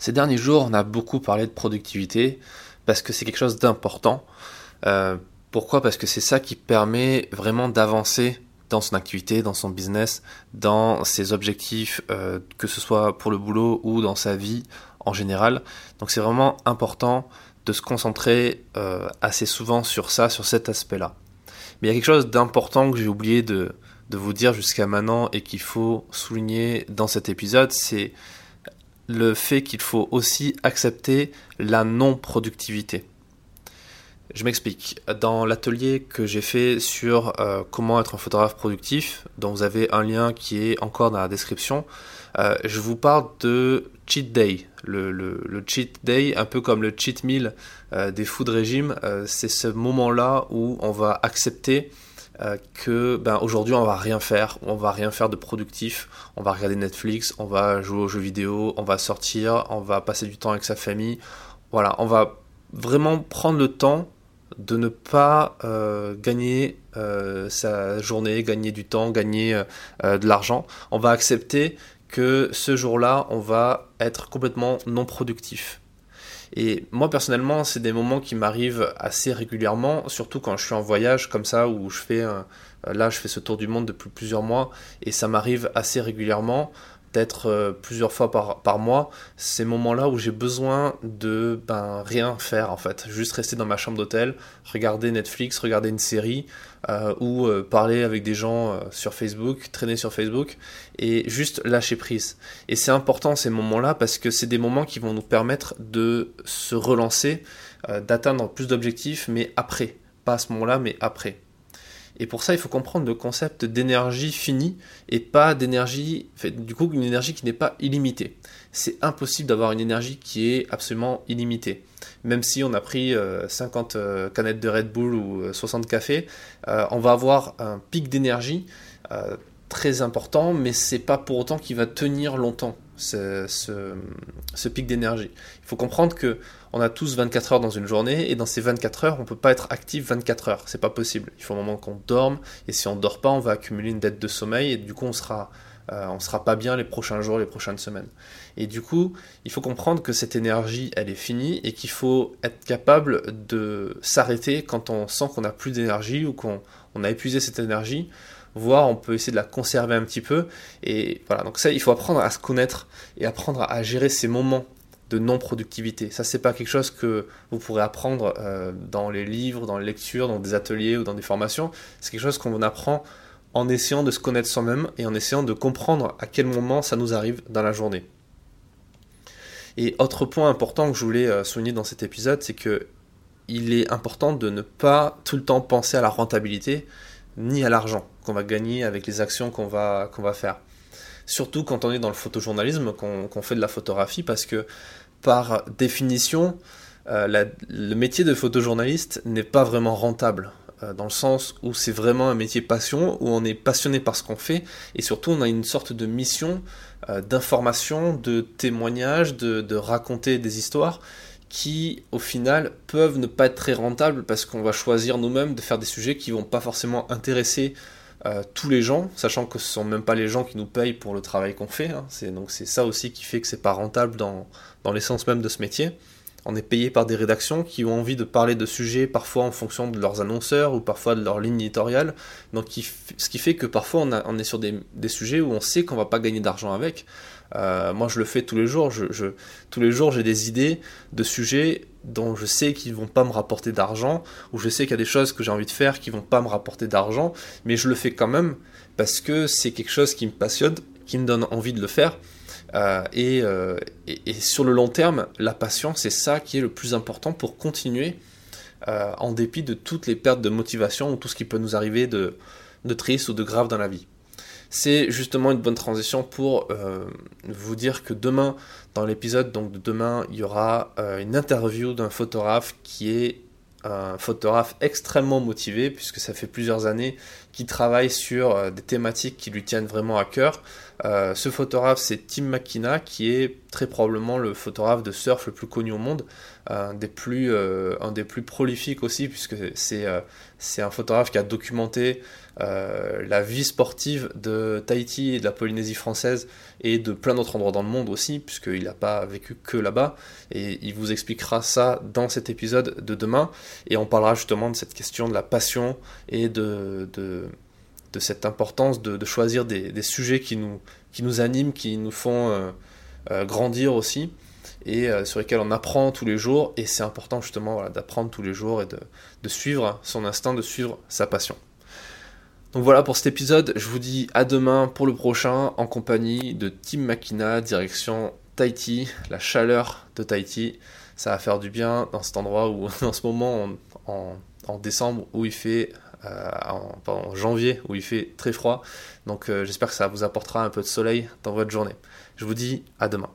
Ces derniers jours, on a beaucoup parlé de productivité parce que c'est quelque chose d'important. Euh, pourquoi? Parce que c'est ça qui permet vraiment d'avancer dans son activité, dans son business, dans ses objectifs, euh, que ce soit pour le boulot ou dans sa vie en général. Donc c'est vraiment important de se concentrer euh, assez souvent sur ça, sur cet aspect-là. Mais il y a quelque chose d'important que j'ai oublié de, de vous dire jusqu'à maintenant et qu'il faut souligner dans cet épisode, c'est le fait qu'il faut aussi accepter la non-productivité. Je m'explique. Dans l'atelier que j'ai fait sur euh, comment être un photographe productif, dont vous avez un lien qui est encore dans la description, euh, je vous parle de cheat day. Le, cheat day, un peu comme le cheat meal euh, des food régime, c'est ce moment-là où on va accepter euh, que ben, aujourd'hui on va rien faire, on va rien faire de productif, on va regarder Netflix, on va jouer aux jeux vidéo, on va sortir, on va passer du temps avec sa famille. Voilà, on va vraiment prendre le temps de ne pas euh, gagner euh, sa journée, gagner du temps, gagner de l'argent. On va accepter que ce jour-là, on va être complètement non productif. Et moi personnellement, c'est des moments qui m'arrivent assez régulièrement, surtout quand je suis en voyage comme ça, où je fais, là je fais ce tour du monde depuis plusieurs mois, et ça m'arrive assez régulièrement peut-être euh, plusieurs fois par, par mois, ces moments-là où j'ai besoin de ben, rien faire en fait, juste rester dans ma chambre d'hôtel, regarder Netflix, regarder une série euh, ou euh, parler avec des gens sur Facebook, traîner sur Facebook et juste lâcher prise. Et c'est important ces moments-là parce que c'est des moments qui vont nous permettre de se relancer, d'atteindre plus d'objectifs, mais après, pas à ce moment-là, mais après. Et pour ça, il faut comprendre le concept d'énergie finie et pas d'énergie, du coup, une énergie qui n'est pas illimitée. C'est impossible d'avoir une énergie qui est absolument illimitée. Même si on a pris 50 euh, euh, canettes de Red Bull ou 60 euh, cafés, on va avoir un pic d'énergie très important, mais c'est pas pour autant qu'il va tenir longtemps ce, pic d'énergie. Il faut comprendre que on a tous 24 heures dans une journée et dans ces 24 heures, on peut pas être actif 24 heures. C'est pas possible. Il faut un moment qu'on dorme et si on dort pas, on va accumuler une dette de sommeil et du coup, on sera euh, on sera pas bien les prochains jours, les prochaines semaines. Et du coup, il faut comprendre que cette énergie, elle est finie et qu'il faut être capable de s'arrêter quand on sent qu'on n'a plus d'énergie ou qu'on on a épuisé cette énergie voire on peut essayer de la conserver un petit peu. Et voilà, donc ça, il faut apprendre à se connaître et apprendre à gérer ces moments de non-productivité. Ça, c'est pas quelque chose que vous pourrez apprendre euh, dans les livres, dans les lectures, dans des ateliers ou dans des formations. C'est quelque chose qu'on apprend en essayant de se connaître soi-même et en essayant de comprendre à quel moment ça nous arrive dans la journée. Et autre point important que je voulais euh, souligner dans cet épisode, c'est que il est important de ne pas tout le temps penser à la rentabilité ni à l'argent qu'on va gagner avec les actions qu'on va, va faire. Surtout quand on est dans le photojournalisme, qu'on fait de la photographie, parce que par définition, euh, le métier de photojournaliste n'est pas vraiment rentable, euh, dans le sens où c'est vraiment un métier passion, où on est passionné par ce qu'on fait, et surtout on a une sorte de mission euh, d'information, de témoignage, de, de raconter des histoires qui au final peuvent ne pas être très rentables parce qu'on va choisir nous-mêmes de faire des sujets qui vont pas forcément intéresser euh, tous les gens, sachant que ce sont même pas les gens qui nous payent pour le travail qu'on fait. Hein. C'est donc c'est ça aussi qui fait que c'est pas rentable dans, dans l'essence même de ce métier. On est payé par des rédactions qui ont envie de parler de sujets parfois en fonction de leurs annonceurs ou parfois de leur ligne éditoriale. Donc ce qui fait que parfois on, est sur des, sujets où on sait qu'on va pas gagner d'argent avec. Euh, moi, je le fais tous les jours. Tous les jours, j'ai des idées de sujets dont je sais qu'ils vont pas me rapporter d'argent, ou je sais qu'il y a des choses que j'ai envie de faire qui vont pas me rapporter d'argent, mais je le fais quand même parce que c'est quelque chose qui me passionne, qui me donne envie de le faire. Euh, euh, et, sur le long terme, la passion, c'est ça qui est le plus important pour continuer en dépit de toutes les pertes de motivation ou tout ce qui peut nous arriver de, de triste ou de grave dans la vie. C'est justement une bonne transition pour euh, vous dire que demain, dans l'épisode donc de demain, il y aura euh, une interview d'un photographe qui est un photographe extrêmement motivé puisque ça fait plusieurs années qu'il travaille sur euh, des thématiques qui lui tiennent vraiment à cœur. Euh, ce photographe, c'est Tim McKenna, qui est très probablement le photographe de surf le plus connu au monde, un des plus, euh, un des plus prolifiques aussi, puisque c'est euh, un photographe qui a documenté la vie sportive de Tahiti et de la Polynésie française et de plein d'autres endroits dans le monde aussi, puisqu'il n'a pas vécu que là-bas. Et il vous expliquera ça dans cet épisode de demain. Et on parlera justement de cette question de la passion et de, de de cette importance de, choisir des, sujets qui nous, qui nous animent, qui nous font euh, euh, grandir aussi, et euh, sur lesquels on apprend tous les jours, et c'est important justement d'apprendre tous les jours et de, suivre son instinct, de suivre sa passion. Donc voilà pour cet épisode, je vous dis à demain pour le prochain en compagnie de Tim Makina, direction Tahiti, la chaleur de Tahiti. Ça va faire du bien dans cet endroit où, en ce moment, en décembre, où il fait euh, en, janvier où il fait très froid. Donc euh, j'espère que ça vous apportera un peu de soleil dans votre journée. Je vous dis à demain.